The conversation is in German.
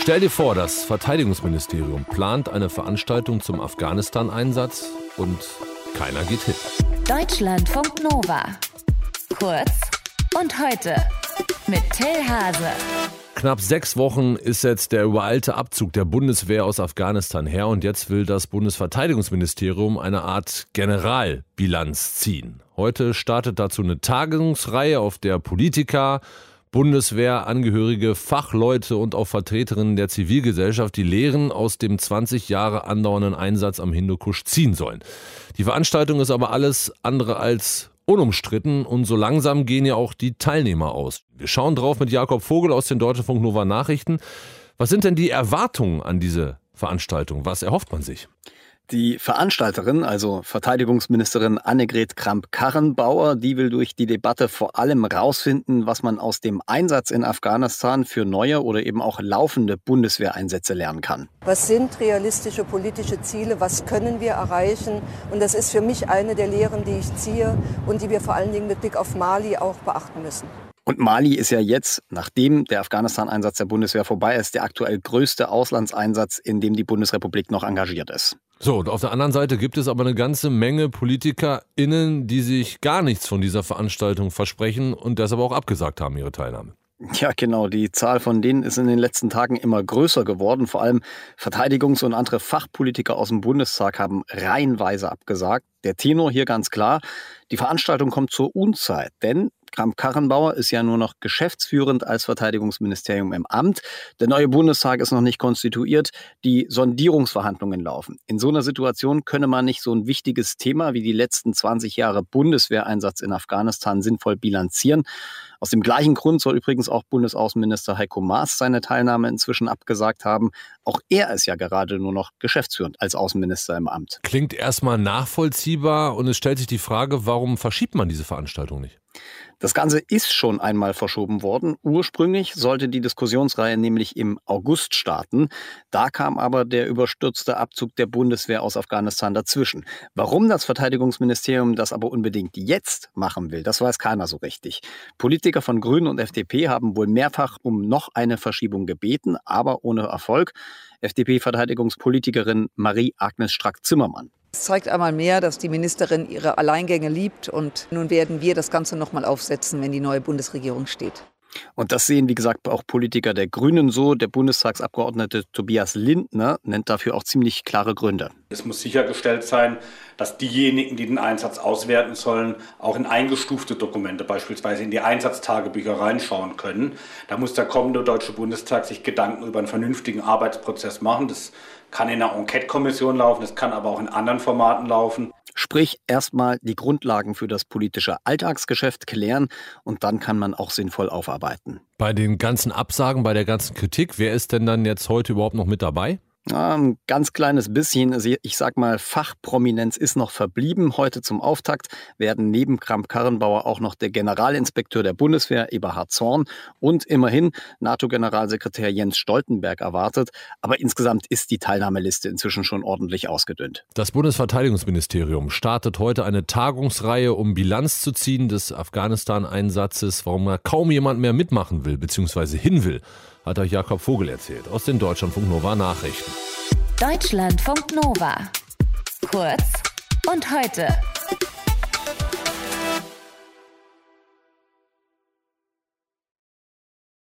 Stell dir vor, das Verteidigungsministerium plant eine Veranstaltung zum Afghanistan-Einsatz und keiner geht hin. Deutschlandfunk Nova. Kurz und heute mit Till Hase. Knapp sechs Wochen ist jetzt der übereilte Abzug der Bundeswehr aus Afghanistan her und jetzt will das Bundesverteidigungsministerium eine Art Generalbilanz ziehen. Heute startet dazu eine Tagungsreihe, auf der Politiker, Bundeswehrangehörige, Fachleute und auch Vertreterinnen der Zivilgesellschaft die Lehren aus dem 20 Jahre andauernden Einsatz am Hindukusch ziehen sollen. Die Veranstaltung ist aber alles andere als unumstritten und so langsam gehen ja auch die Teilnehmer aus. Wir schauen drauf mit Jakob Vogel aus den Deutschlandfunk Nova Nachrichten. Was sind denn die Erwartungen an diese Veranstaltung? Was erhofft man sich? Die Veranstalterin, also Verteidigungsministerin Annegret Kramp-Karrenbauer, die will durch die Debatte vor allem herausfinden, was man aus dem Einsatz in Afghanistan für neue oder eben auch laufende Bundeswehreinsätze lernen kann. Was sind realistische politische Ziele? Was können wir erreichen? Und das ist für mich eine der Lehren, die ich ziehe und die wir vor allen Dingen mit Blick auf Mali auch beachten müssen. Und Mali ist ja jetzt, nachdem der Afghanistan-Einsatz der Bundeswehr vorbei ist, der aktuell größte Auslandseinsatz, in dem die Bundesrepublik noch engagiert ist. So, und auf der anderen Seite gibt es aber eine ganze Menge PolitikerInnen, die sich gar nichts von dieser Veranstaltung versprechen und deshalb auch abgesagt haben, ihre Teilnahme. Ja, genau. Die Zahl von denen ist in den letzten Tagen immer größer geworden. Vor allem Verteidigungs- und andere Fachpolitiker aus dem Bundestag haben reihenweise abgesagt. Der Tenor hier ganz klar. Die Veranstaltung kommt zur Unzeit, denn Kramp-Karrenbauer ist ja nur noch geschäftsführend als Verteidigungsministerium im Amt. Der neue Bundestag ist noch nicht konstituiert. Die Sondierungsverhandlungen laufen. In so einer Situation könne man nicht so ein wichtiges Thema wie die letzten 20 Jahre Bundeswehreinsatz in Afghanistan sinnvoll bilanzieren. Aus dem gleichen Grund soll übrigens auch Bundesaußenminister Heiko Maas seine Teilnahme inzwischen abgesagt haben. Auch er ist ja gerade nur noch geschäftsführend als Außenminister im Amt. Klingt erstmal nachvollziehbar und es stellt sich die Frage, warum verschiebt man diese Veranstaltung nicht? Das Ganze ist schon einmal verschoben worden. Ursprünglich sollte die Diskussionsreihe nämlich im August starten. Da kam aber der überstürzte Abzug der Bundeswehr aus Afghanistan dazwischen. Warum das Verteidigungsministerium das aber unbedingt jetzt machen will, das weiß keiner so richtig. Politiker von Grünen und FDP haben wohl mehrfach um noch eine Verschiebung gebeten, aber ohne Erfolg. FDP-Verteidigungspolitikerin Marie-Agnes Strack-Zimmermann. Es zeigt einmal mehr, dass die Ministerin ihre Alleingänge liebt und nun werden wir das Ganze nochmal aufsetzen, wenn die neue Bundesregierung steht. Und das sehen, wie gesagt, auch Politiker der Grünen so. Der Bundestagsabgeordnete Tobias Lindner nennt dafür auch ziemlich klare Gründe. Es muss sichergestellt sein, dass diejenigen, die den Einsatz auswerten sollen, auch in eingestufte Dokumente, beispielsweise in die Einsatztagebücher reinschauen können. Da muss der kommende Deutsche Bundestag sich Gedanken über einen vernünftigen Arbeitsprozess machen. Das kann in einer Enquete-Kommission laufen, das kann aber auch in anderen Formaten laufen. Sprich, erstmal die Grundlagen für das politische Alltagsgeschäft klären und dann kann man auch sinnvoll aufarbeiten. Bei den ganzen Absagen, bei der ganzen Kritik, wer ist denn dann jetzt heute überhaupt noch mit dabei? Ein ganz kleines bisschen, also ich sag mal, Fachprominenz ist noch verblieben. Heute zum Auftakt werden neben Kramp-Karrenbauer auch noch der Generalinspekteur der Bundeswehr, Eberhard Zorn, und immerhin NATO-Generalsekretär Jens Stoltenberg erwartet. Aber insgesamt ist die Teilnahmeliste inzwischen schon ordentlich ausgedünnt. Das Bundesverteidigungsministerium startet heute eine Tagungsreihe, um Bilanz zu ziehen des Afghanistan-Einsatzes, warum kaum jemand mehr mitmachen will bzw. hin will hat euch Jakob Vogel erzählt aus den Deutschlandfunk Nova Nachrichten. Deutschlandfunk Nova. Kurz und heute.